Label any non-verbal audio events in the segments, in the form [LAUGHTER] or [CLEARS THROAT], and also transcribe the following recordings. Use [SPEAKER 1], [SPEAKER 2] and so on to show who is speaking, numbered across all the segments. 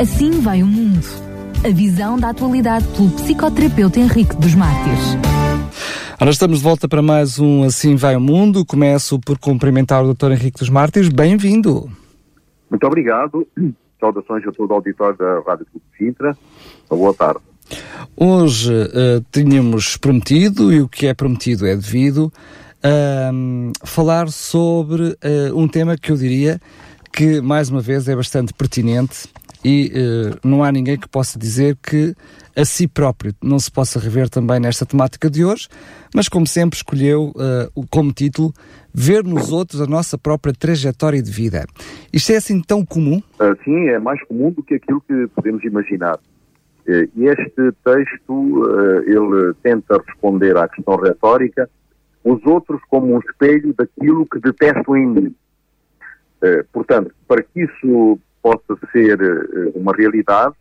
[SPEAKER 1] Assim vai o mundo. A visão da atualidade pelo psicoterapeuta Henrique dos Mártires.
[SPEAKER 2] Ora, estamos de volta para mais um Assim Vai o Mundo. Começo por cumprimentar o Dr. Henrique dos Mártires. Bem-vindo.
[SPEAKER 3] Muito obrigado. [CLEARS THROAT] Saudações a todo o auditório da Rádio Clube de Sintra. Boa tarde.
[SPEAKER 2] Hoje uh, tínhamos prometido, e o que é prometido é devido, uh, falar sobre uh, um tema que eu diria que, mais uma vez, é bastante pertinente e não há ninguém que possa dizer que a si próprio não se possa rever também nesta temática de hoje, mas como sempre escolheu como título Ver nos outros a nossa própria trajetória de vida. Isto é assim tão comum?
[SPEAKER 3] sim, é mais comum do que aquilo que podemos imaginar. Eh, este texto, ele tenta responder à questão retórica, os outros como um espelho daquilo que detesto em mim. Portanto, para que isso possa ser uma realidade,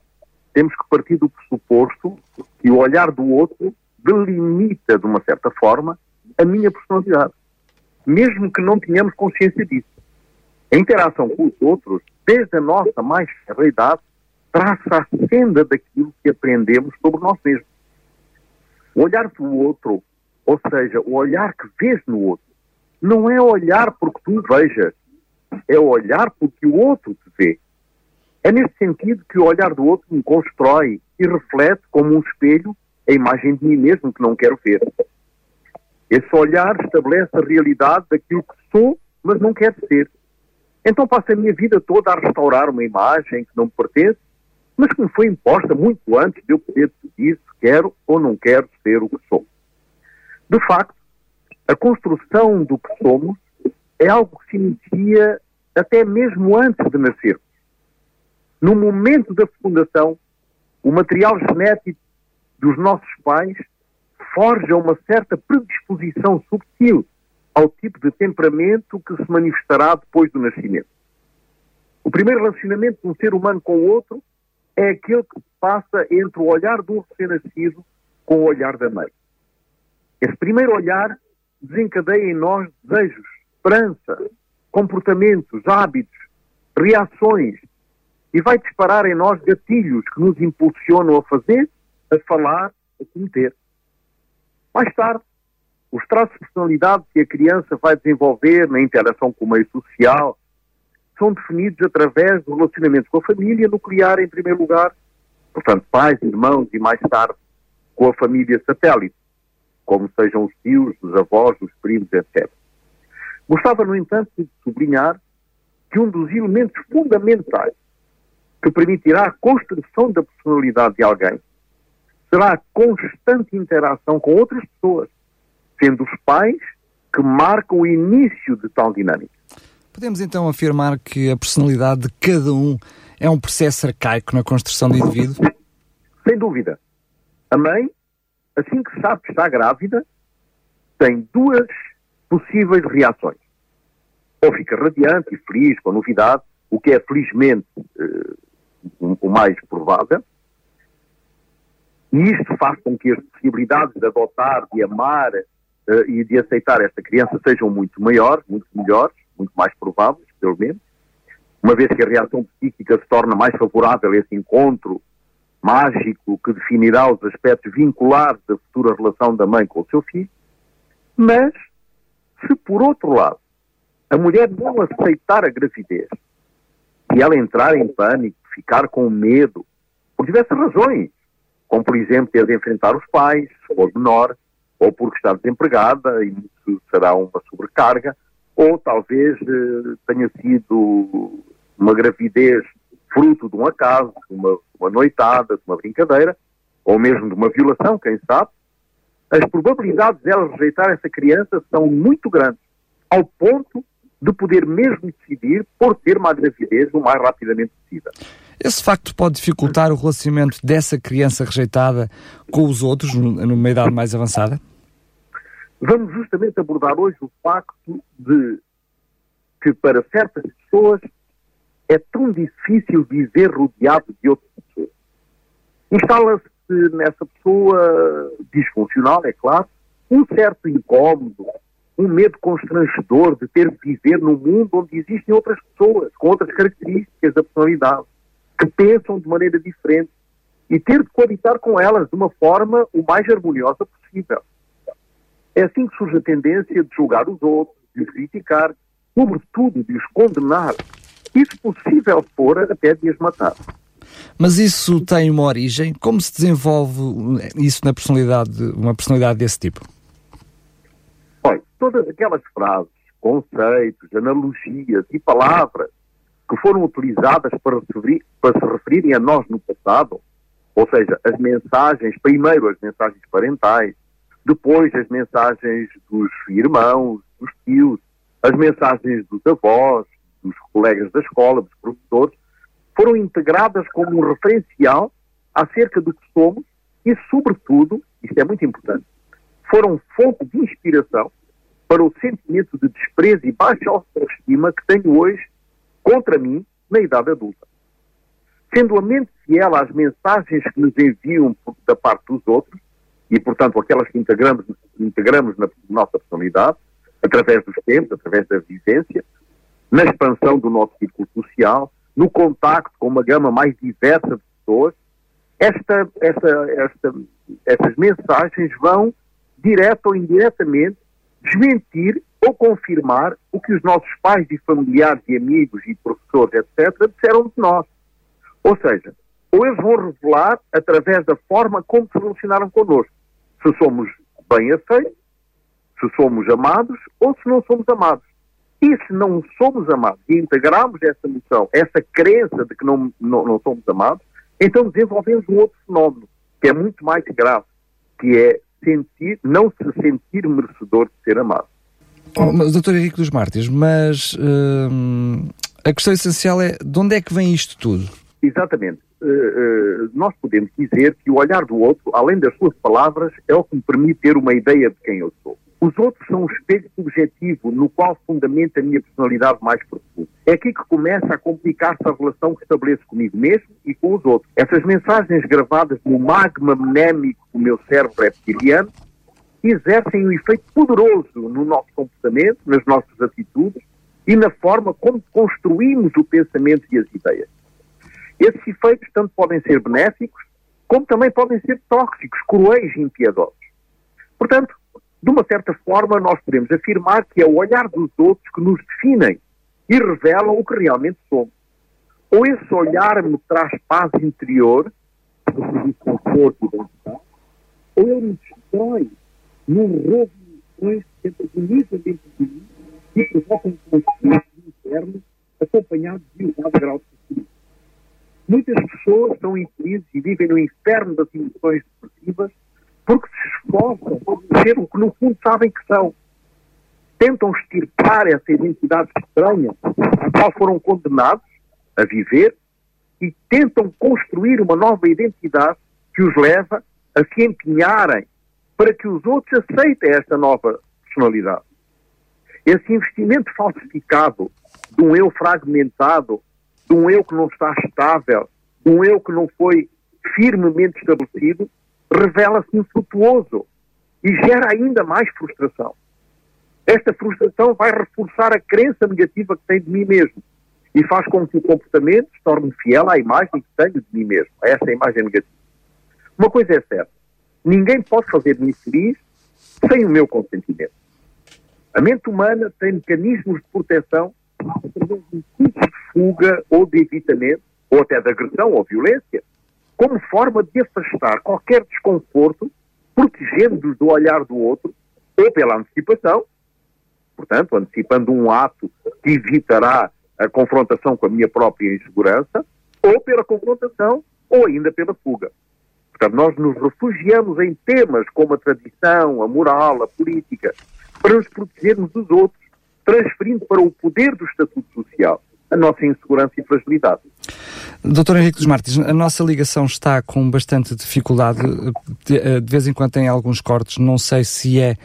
[SPEAKER 3] temos que partir do pressuposto que o olhar do outro delimita, de uma certa forma, a minha personalidade, mesmo que não tenhamos consciência disso. A interação com os outros, desde a nossa mais tenra idade, traça a senda daquilo que aprendemos sobre nós mesmos. O olhar do outro, ou seja, o olhar que vês no outro, não é olhar porque tu vejas, é olhar porque o outro te vê. É nesse sentido que o olhar do outro me constrói e reflete como um espelho a imagem de mim mesmo que não quero ver. Esse olhar estabelece a realidade daquilo que sou, mas não quero ser. Então passo a minha vida toda a restaurar uma imagem que não me pertence mas que me foi imposta muito antes de eu poder decidir se quero ou não quero ser o que sou. De facto, a construção do que somos é algo que se inicia até mesmo antes de nascermos. No momento da fecundação, o material genético dos nossos pais forja uma certa predisposição subtil ao tipo de temperamento que se manifestará depois do nascimento. O primeiro relacionamento de um ser humano com o outro é aquele que passa entre o olhar do recém-nascido com o olhar da mãe. Esse primeiro olhar desencadeia em nós desejos, esperança, comportamentos, hábitos, reações e vai disparar em nós gatilhos que nos impulsionam a fazer, a falar, a cometer. Mais tarde, os traços de personalidade que a criança vai desenvolver na interação com o meio social, são definidos através do relacionamento com a família nuclear, em primeiro lugar, portanto, pais, irmãos e mais tarde com a família satélite, como sejam os tios, os avós, os primos, etc. Gostava, no entanto, de sublinhar que um dos elementos fundamentais que permitirá a construção da personalidade de alguém será a constante interação com outras pessoas, sendo os pais que marcam o início de tal dinâmica.
[SPEAKER 2] Podemos então afirmar que a personalidade de cada um é um processo arcaico na construção do indivíduo?
[SPEAKER 3] Sem dúvida. A mãe, assim que sabe que está grávida, tem duas possíveis reações. Ou fica radiante e feliz com a novidade, o que é felizmente uh, o mais provável, e isto faz com que as possibilidades de adotar, de amar uh, e de aceitar esta criança sejam muito maiores, muito melhores, muito mais prováveis, pelo menos, uma vez que a reação psíquica se torna mais favorável a esse encontro mágico que definirá os aspectos vinculares da futura relação da mãe com o seu filho. Mas, se por outro lado a mulher não aceitar a gravidez e ela entrar em pânico, ficar com medo, por diversas razões, como por exemplo ter de enfrentar os pais, for menor, ou porque está desempregada e isso será uma sobrecarga, ou talvez eh, tenha sido uma gravidez fruto de um acaso, de uma, uma noitada, de uma brincadeira, ou mesmo de uma violação, quem sabe, as probabilidades dela rejeitar essa criança são muito grandes, ao ponto de poder mesmo decidir por ter uma gravidez o mais rapidamente possível.
[SPEAKER 2] Esse facto pode dificultar o relacionamento dessa criança rejeitada com os outros numa idade mais avançada?
[SPEAKER 3] Vamos justamente abordar hoje o facto de que para certas pessoas é tão difícil viver rodeado de outras pessoas. Instala-se nessa pessoa disfuncional, é claro, um certo incómodo, um medo constrangedor de ter de viver num mundo onde existem outras pessoas, com outras características da personalidade. que pensam de maneira diferente e ter de coabitar com elas de uma forma o mais harmoniosa possível. É assim que surge a tendência de julgar os outros, de os criticar, sobretudo de os condenar, e se possível for, até de os matar.
[SPEAKER 2] Mas isso tem uma origem? Como se desenvolve isso na personalidade, uma personalidade desse tipo?
[SPEAKER 3] Olha, todas aquelas frases, conceitos, analogias e palavras que foram utilizadas para, referir, para se referirem a nós no passado, ou seja, as mensagens, primeiro as mensagens parentais, depois as mensagens dos irmãos, dos tios, as mensagens dos avós, dos colegas da escola, dos professores, foram integradas como um referencial acerca do que somos e, sobretudo, isto é muito importante, foram fonte de inspiração para o sentimento de desprezo e baixa autoestima que tenho hoje contra mim na idade adulta. Sendo a mente fiel às mensagens que nos enviam da parte dos outros, e portanto aquelas que integramos, integramos na nossa personalidade, através dos tempos, através da vivência, na expansão do nosso círculo social, no contacto com uma gama mais diversa de pessoas, esta, esta, esta, estas mensagens vão, direto ou indiretamente, desmentir ou confirmar o que os nossos pais e familiares e amigos e professores, etc., disseram de nós. Ou seja, ou eles vão revelar através da forma como se relacionaram connosco, se somos bem aceitos, se somos amados ou se não somos amados. E se não somos amados e integramos essa noção, essa crença de que não, não, não somos amados, então desenvolvemos um outro fenómeno, que é muito mais grave, que é sentir, não se sentir merecedor de ser amado.
[SPEAKER 2] Oh, mas, doutor Henrique dos Mártires, mas hum, a questão essencial é de onde é que vem isto tudo?
[SPEAKER 3] Exatamente. Uh, uh, nós podemos dizer que o olhar do outro, além das suas palavras, é o que me permite ter uma ideia de quem eu sou. Os outros são um espelho subjetivo no qual fundamenta a minha personalidade mais profunda. É aqui que começa a complicar-se a relação que estabeleço comigo mesmo e com os outros. Essas mensagens gravadas no magma mnémico do meu cérebro reptiliano exercem um efeito poderoso no nosso comportamento, nas nossas atitudes e na forma como construímos o pensamento e as ideias. Esses efeitos tanto podem ser benéficos, como também podem ser tóxicos, cruéis e impiedosos. Portanto, de uma certa forma, nós podemos afirmar que é o olhar dos outros que nos definem e revelam o que realmente somos. Ou esse olhar me traz paz interior, conforto e bem-estar, ou ele me destrói num roubo de emoções que antagonizam dentro de mim e provocam um conflito interno acompanhado de elevado grau de sofrimento. Muitas pessoas estão infelizes e vivem no inferno das emoções depressivas porque se esforçam por ser o que no fundo sabem que são. Tentam extirpar essa identidade estranha a qual foram condenados a viver e tentam construir uma nova identidade que os leva a se empenharem para que os outros aceitem esta nova personalidade. Esse investimento falsificado de um eu fragmentado, de um eu que não está estável, de um eu que não foi firmemente estabelecido, revela-se infrutuoso e gera ainda mais frustração. Esta frustração vai reforçar a crença negativa que tenho de mim mesmo e faz com que o comportamento se torne fiel à imagem que tenho de mim mesmo, a essa imagem negativa. Uma coisa é certa, ninguém pode fazer-me feliz sem o meu consentimento. A mente humana tem mecanismos de proteção através de de fuga ou de evitamento, ou até de agressão ou violência, como forma de afastar qualquer desconforto, protegendo-nos do olhar do outro, ou pela antecipação, portanto, antecipando um ato que evitará a confrontação com a minha própria insegurança, ou pela confrontação, ou ainda pela fuga. Portanto, nós nos refugiamos em temas como a tradição, a moral, a política, para nos protegermos dos outros, transferindo para o poder do estatuto social a nossa insegurança e fragilidade.
[SPEAKER 2] Doutor Henrique dos Martins, a nossa ligação está com bastante dificuldade, de, de vez em quando tem alguns cortes, não sei se é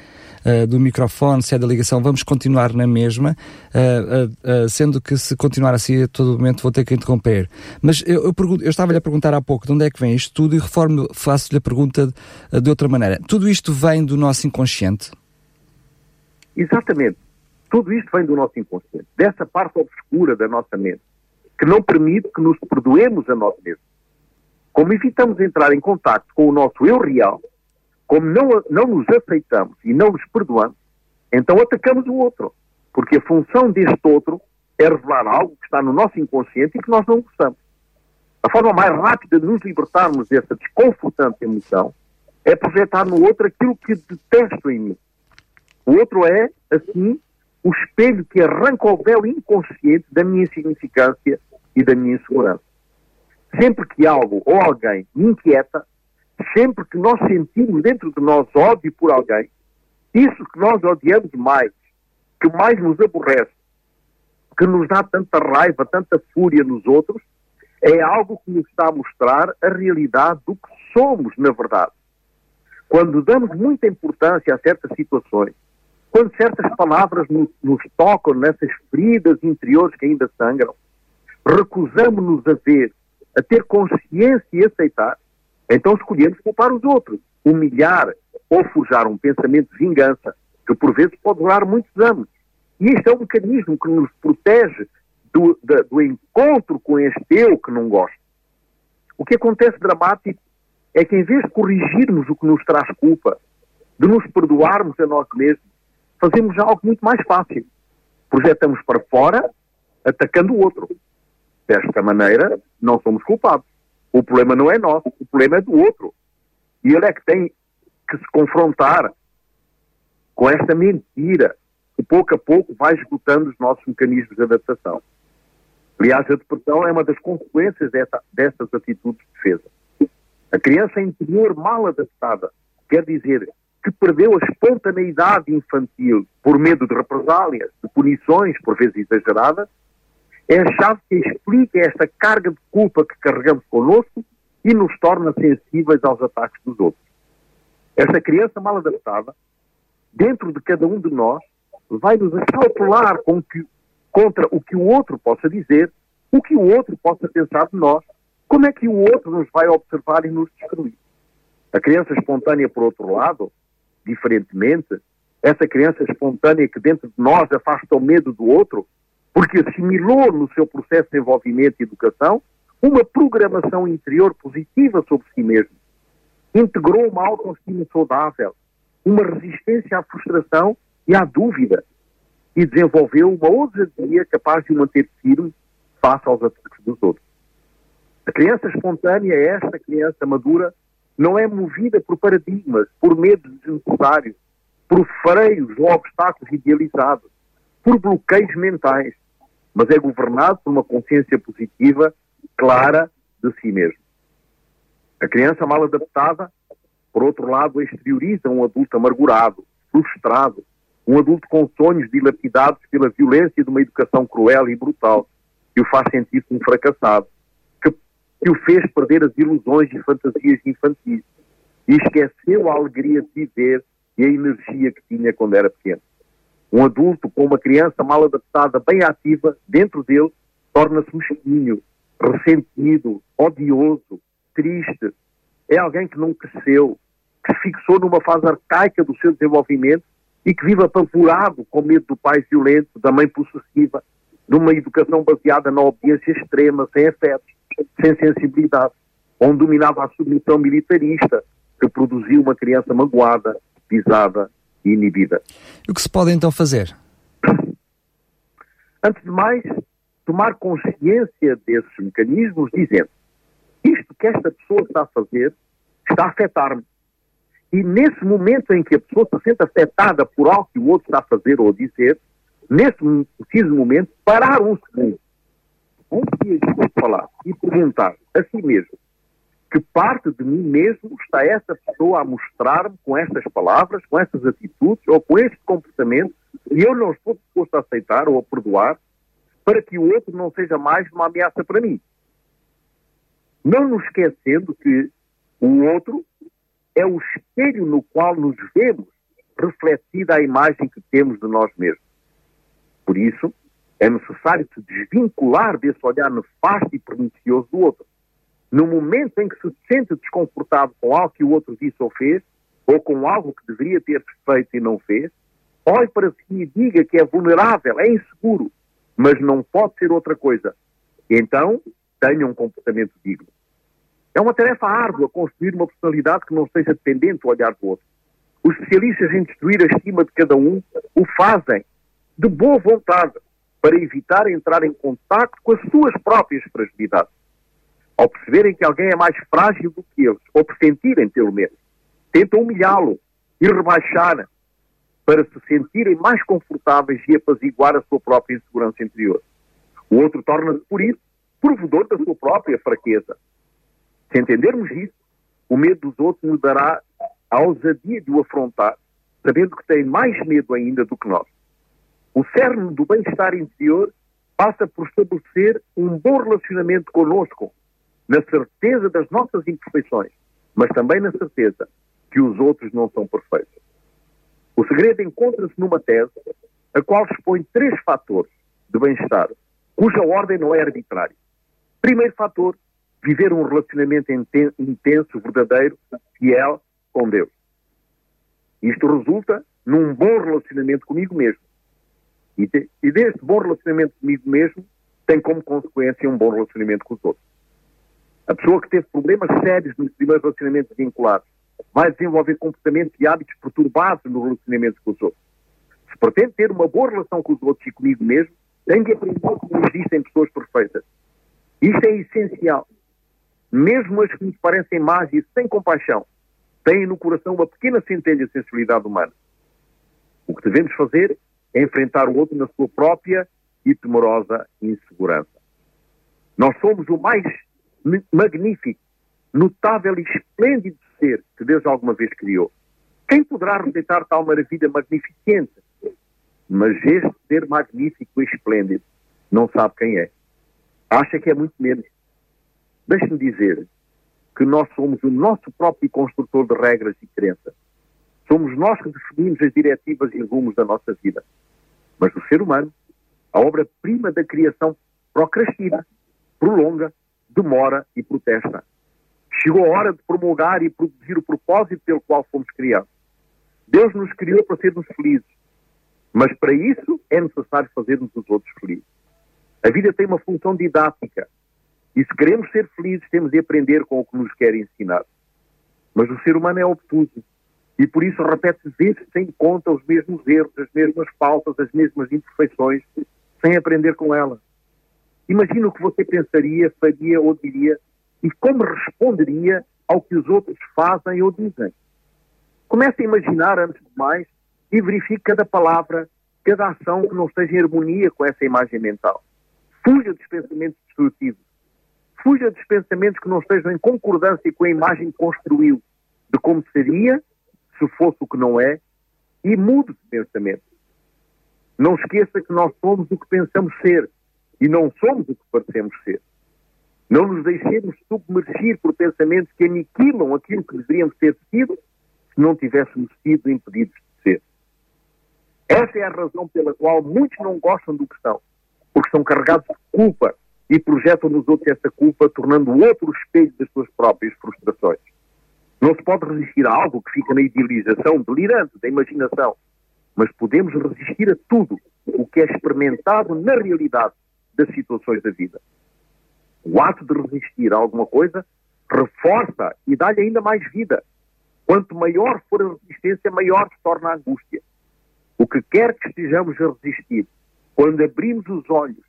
[SPEAKER 2] uh, do microfone, se é da ligação, vamos continuar na mesma, uh, uh, sendo que se continuar assim a todo momento vou ter que interromper. Mas eu, eu, eu estava-lhe a perguntar há pouco de onde é que vem isto tudo e reformo, faço-lhe a pergunta de, de outra maneira. Tudo isto vem do nosso inconsciente?
[SPEAKER 3] Exatamente. Tudo isto vem do nosso inconsciente, dessa parte obscura da nossa mente. Que não permite que nos perdoemos a nós mesmos. Como evitamos entrar em contato com o nosso eu real, como não, não nos aceitamos e não nos perdoamos, então atacamos o outro. Porque a função deste outro é revelar algo que está no nosso inconsciente e que nós não gostamos. A forma mais rápida de nos libertarmos dessa desconfortante emoção é projetar no outro aquilo que detesto em mim. O outro é, assim, o espelho que arranca o véu inconsciente da minha insignificância e da minha insegurança. Sempre que algo ou alguém me inquieta, sempre que nós sentimos dentro de nós ódio por alguém, isso que nós odiamos mais, que mais nos aborrece, que nos dá tanta raiva, tanta fúria nos outros, é algo que nos está a mostrar a realidade do que somos, na verdade. Quando damos muita importância a certas situações, quando certas palavras nos, nos tocam nessas feridas interiores que ainda sangram, recusamos-nos a ver, a ter consciência e aceitar, então escolhemos culpar os outros, humilhar ou forjar um pensamento de vingança, que por vezes pode durar muitos anos. E este é um mecanismo que nos protege do, do, encontro com este eu que não gosta. O que acontece dramático é que em vez de corrigirmos o que nos traz culpa, de nos perdoarmos a nós mesmos, fazemos algo muito mais fácil. Projetamos para fora, atacando o outro. Desta maneira, não somos culpados. O problema não é nosso, o problema é do outro. E ele é que tem que se confrontar com esta mentira que pouco a pouco vai esgotando os nossos mecanismos de adaptação. Aliás, a depressão é uma das consequências dessa, dessas atitudes de defesa. A criança interior mal adaptada quer dizer que perdeu a espontaneidade infantil por medo de represálias, de punições, por vezes exageradas, é a chave que explica esta carga de culpa que carregamos connosco e nos torna sensíveis aos ataques dos outros. Esta criança mal adaptada, dentro de cada um de nós, vai nos acautelar com que, contra o que o outro possa dizer, o que o outro possa pensar de nós, como é que o outro nos vai observar e nos destruir. A criança espontânea, por outro lado, diferentemente, essa criança espontânea que dentro de nós afasta o medo do outro, porque assimilou no seu processo de desenvolvimento e educação uma programação interior positiva sobre si mesmo. Integrou uma autoestima saudável, uma resistência à frustração e à dúvida, e desenvolveu uma ousadia capaz de o manter firme face aos ataques dos outros. A criança espontânea, esta criança madura, não é movida por paradigmas, por medos desnecessários, por freios ou obstáculos idealizados, por bloqueios mentais, mas é governado por uma consciência positiva, clara de si mesmo. A criança mal adaptada, por outro lado, exterioriza um adulto amargurado, frustrado, um adulto com sonhos dilapidados pela violência de uma educação cruel e brutal, que o faz sentir-se um fracassado, que o fez perder as ilusões e fantasias infantis e esqueceu a alegria de viver e a energia que tinha quando era pequeno. Um adulto com uma criança mal adaptada, bem ativa, dentro dele, torna-se mesquinho, ressentido, odioso, triste. É alguém que não cresceu, que se fixou numa fase arcaica do seu desenvolvimento e que vive apavorado com medo do pai violento, da mãe possessiva, de uma educação baseada na obediência extrema, sem afetos sem sensibilidade, onde dominava a submissão militarista, que produziu uma criança magoada, pisada inibida.
[SPEAKER 2] O que se pode então fazer? [COUGHS]
[SPEAKER 3] Antes de mais, tomar consciência desses mecanismos, dizendo: isto que esta pessoa está a fazer está a afetar-me. E nesse momento em que a pessoa se sente afetada por algo que o outro está a fazer ou a dizer, nesse preciso momento, parar um segundo antes de falar e perguntar a si mesmo que parte de mim mesmo está essa pessoa a mostrar-me com estas palavras, com estas atitudes ou com este comportamento e eu não estou disposto a aceitar ou a perdoar para que o outro não seja mais uma ameaça para mim. Não nos esquecendo que o outro é o espelho no qual nos vemos refletida a imagem que temos de nós mesmos. Por isso, é necessário se desvincular desse olhar nefasto e pernicioso do outro. No momento em que se sente desconfortável com algo que o outro disse ou fez, ou com algo que deveria ter feito e não fez, olhe para si e diga que é vulnerável, é inseguro, mas não pode ser outra coisa. Então, tenha um comportamento digno. É uma tarefa árdua construir uma personalidade que não seja dependente do olhar do outro. Os especialistas em destruir a estima de cada um o fazem de boa vontade para evitar entrar em contato com as suas próprias fragilidades. Ao perceberem que alguém é mais frágil do que eles, ou pressentirem pelo menos, tentam humilhá-lo e rebaixar para se sentirem mais confortáveis e apaziguar a sua própria insegurança interior. O outro torna-se, por isso, provedor da sua própria fraqueza. Se entendermos isso, o medo dos outros nos dará a ousadia de o afrontar, sabendo que tem mais medo ainda do que nós. O cerne do bem-estar interior passa por estabelecer um bom relacionamento conosco, na certeza das nossas imperfeições, mas também na certeza que os outros não são perfeitos. O segredo encontra-se numa tese a qual expõe três fatores de bem-estar, cuja ordem não é arbitrária. Primeiro fator, viver um relacionamento intenso, verdadeiro, fiel com Deus. Isto resulta num bom relacionamento comigo mesmo. E, de, e deste bom relacionamento comigo mesmo tem como consequência um bom relacionamento com os outros. A pessoa que teve problemas sérios nos primeiros relacionamentos vinculados vai desenvolver comportamentos e hábitos perturbados no relacionamento com os outros. Se pretende ter uma boa relação com os outros e comigo mesmo, tem de aprender que não existem pessoas perfeitas. Isto é essencial. Mesmo as que nos parecem más e sem compaixão, têm no coração uma pequena centelha de sensibilidade humana. O que devemos fazer é enfrentar o outro na sua própria e temorosa insegurança. Nós somos o mais magnífico, notável e esplêndido ser que Deus alguma vez criou. Quem poderá rejeitar tal maravilha magnificente? Mas este ser magnífico e esplêndido não sabe quem é. Acha que é muito menos. Deixe-me dizer que nós somos o nosso próprio construtor de regras e crenças. Somos nós que definimos as diretivas e rumos da nossa vida. Mas o ser humano, a obra-prima da criação, procrastina, prolonga, demora e protesta. Chegou a hora de promulgar e produzir o propósito pelo qual fomos criados. Deus nos criou para sermos felizes, mas para isso é necessário fazermos os outros felizes. A vida tem uma função didática e se queremos ser felizes temos de aprender com o que nos quer ensinar. Mas o ser humano é obtuso e por isso repete vezes sem conta os mesmos erros, as mesmas faltas, as mesmas imperfeições, sem aprender com elas. Imagina o que você pensaria, faria ou diria e como responderia ao que os outros fazem ou dizem. Comece a imaginar, antes de mais, e verifique cada palavra, cada ação que não esteja em harmonia com essa imagem mental. Fuja dos pensamentos destrutivos. Fuja dos pensamentos que não estejam em concordância com a imagem que construiu de como seria se fosse o que não é e mude de pensamento. Não esqueça que nós somos o que pensamos ser e não somos o que parecemos ser. Não nos deixemos submergir por pensamentos que aniquilam aquilo que deveríamos ter sido se não tivéssemos sido impedidos de ser. Essa é a razão pela qual muitos não gostam do que são, porque são carregados de culpa e projetam nos outros essa culpa, tornando o outro o espelho das suas próprias frustrações. Não se pode resistir a algo que fica na idealização delirante da imaginação, mas podemos resistir a tudo o que é experimentado na realidade das situações da vida. O ato de resistir a alguma coisa reforça e dá-lhe ainda mais vida. Quanto maior for a resistência, maior se torna a angústia. O que quer que estejamos a resistir, quando abrimos os olhos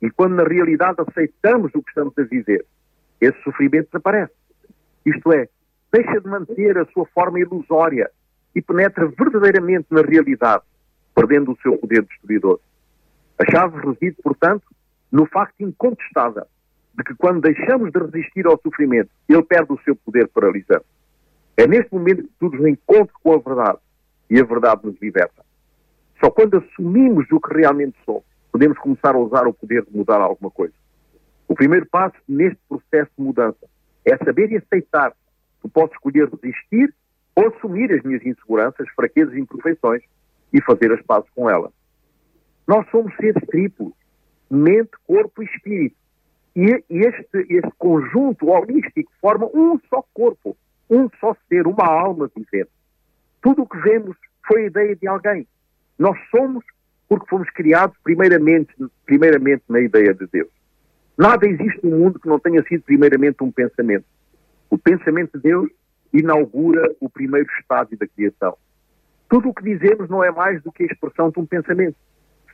[SPEAKER 3] e quando na realidade aceitamos o que estamos a viver, esse sofrimento desaparece. Isto é, deixa de manter a sua forma ilusória e penetra verdadeiramente na realidade, perdendo o seu poder destruidor. A chave reside, portanto, no facto incontestável de que quando deixamos de resistir ao sofrimento, ele perde o seu poder paralisante. É neste momento que tudo nos encontra com a verdade e a verdade nos liberta. Só quando assumimos o que realmente somos, podemos começar a usar o poder de mudar alguma coisa. O primeiro passo neste processo de mudança é saber e aceitar que posso escolher resistir ou assumir as minhas inseguranças, fraquezas e imperfeições e fazer as pazes com elas. Nós somos seres triplos, mente, corpo e espírito. E este, este conjunto holístico forma um só corpo, um só ser, uma alma vivente. Tudo o que vemos foi ideia de alguém. Nós somos porque fomos criados primeiramente, primeiramente na ideia de Deus. Nada existe no mundo que não tenha sido primeiramente um pensamento. O pensamento de Deus inaugura o primeiro estágio da criação. Tudo o que dizemos não é mais do que a expressão de um pensamento.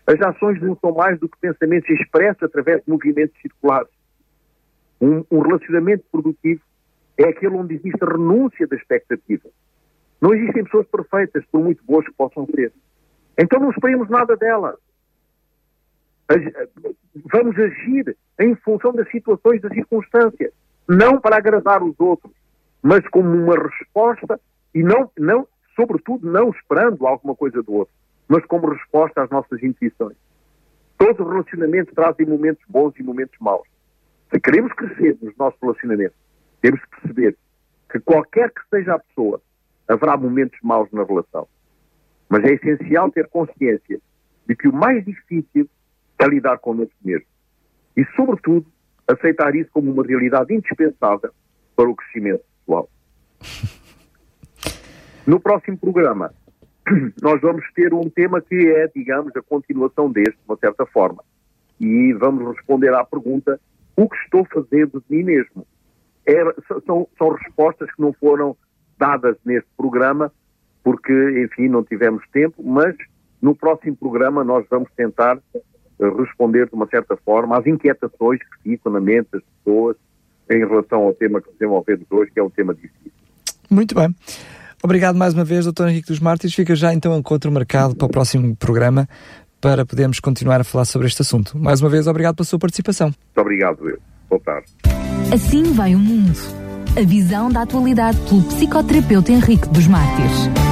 [SPEAKER 3] As ações não são mais do que pensamentos expressos através de movimentos circulares. Um, um relacionamento produtivo é aquele onde existe a renúncia da expectativa. Não existem pessoas perfeitas, por muito boas que possam ser. Então não esperemos nada delas. Vamos agir em função das situações, das circunstâncias. Não para agradar os outros, mas como uma resposta e não, não, sobretudo, não esperando alguma coisa do outro, mas como resposta às nossas intuições. Todos os relacionamentos trazem momentos bons e momentos maus. Se queremos crescer nos nossos relacionamentos, temos que perceber que qualquer que seja a pessoa, haverá momentos maus na relação. Mas é essencial ter consciência de que o mais difícil é lidar connosco mesmo. E, sobretudo, aceitar isso como uma realidade indispensável para o crescimento pessoal. No próximo programa, [CLEARS THROAT] nós vamos ter um tema que é, digamos, a continuação deste, de uma certa forma. E vamos responder à pergunta: o que estou fazendo de mim mesmo? É, são, são respostas que não foram dadas neste programa, porque, enfim, não tivemos tempo, mas no próximo programa nós vamos tentar eh, responder de uma certa forma às inquietações que ficam na mente das pessoas em relação ao tema que desenvolvemos hoje, que é um tema difícil.
[SPEAKER 2] Muito bem. Obrigado mais uma vez, Dr. Henrique dos Mártires. Fica já então encontro marcado para o próximo programa para podermos continuar a falar sobre este assunto. Mais uma vez, obrigado pela sua participação. Muito
[SPEAKER 3] obrigado, eu. Boa tarde.
[SPEAKER 1] Assim vai o mundo. A visão da atualidade pelo psicoterapeuta Henrique dos Mártires.